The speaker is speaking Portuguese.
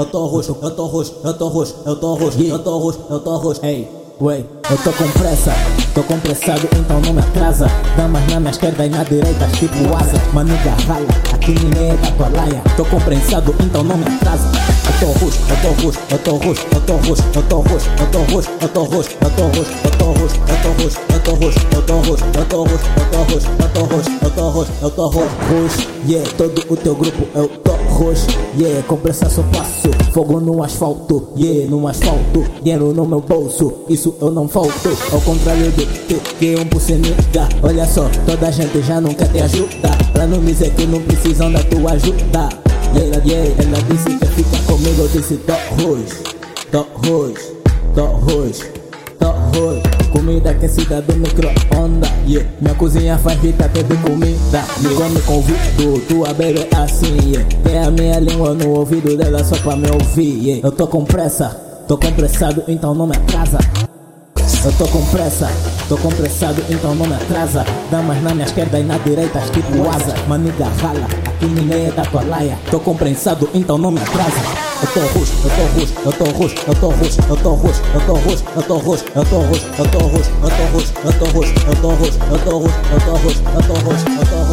eu tô roxo, eu tô roxo, eu tô roxo, eu tô roxo, eu tô roxo, eu tô roxo, ei. Ué, eu tô com pressa, tô compressado, então não me atrasa. Damas na minha esquerda e na direita, tipo asa. Maniga rala, aqui ninguém é da tua laia. Tô comprensado, então não me atrasa. Eu tô roxo, eu tô roxo, eu tô roxo, eu tô roxo, eu tô roxo, eu tô roxo, eu tô roxo, eu tô roxo, eu tô roxo, eu tô roxo, eu tô roxo, eu tô roxo, eu tô roxo, eu tô roxo, eu tô roxo, eu tô roxo, eu tô roxo, roxo, yeah, todo o teu grupo eu tô roxo, yeah, compressa só passo, fogo no asfalto, yeah, no asfalto, dinheiro no meu bolso, isso eu não falto, ao contrário de ti, que um bucinida, olha só, toda gente já quer te ajudar, pra não dizer que não precisam da tua ajuda. Yeah, yeah, ela disse que fica comigo, eu disse tô roxo, tô roxo, tô roxo, tô roxo. Comida aquecida do micro-onda, yeah. Minha cozinha faz até de comida, me come convido, tua é assim, yeah. Tem a minha língua no ouvido dela só pra me ouvir, yeah. Eu tô com pressa, tô compressado, então não me atrasa. Eu tô com pressa, tô compressado, então não me atrasa. Damas na minha esquerda e na direita, tipo asa. Maniga rala, aqui ninguém é da tua laia. Tô comprensado, então não me atrasa. Eu tô roxo, eu tô roxo, eu tô roxo, eu tô roxo, eu tô roxo, eu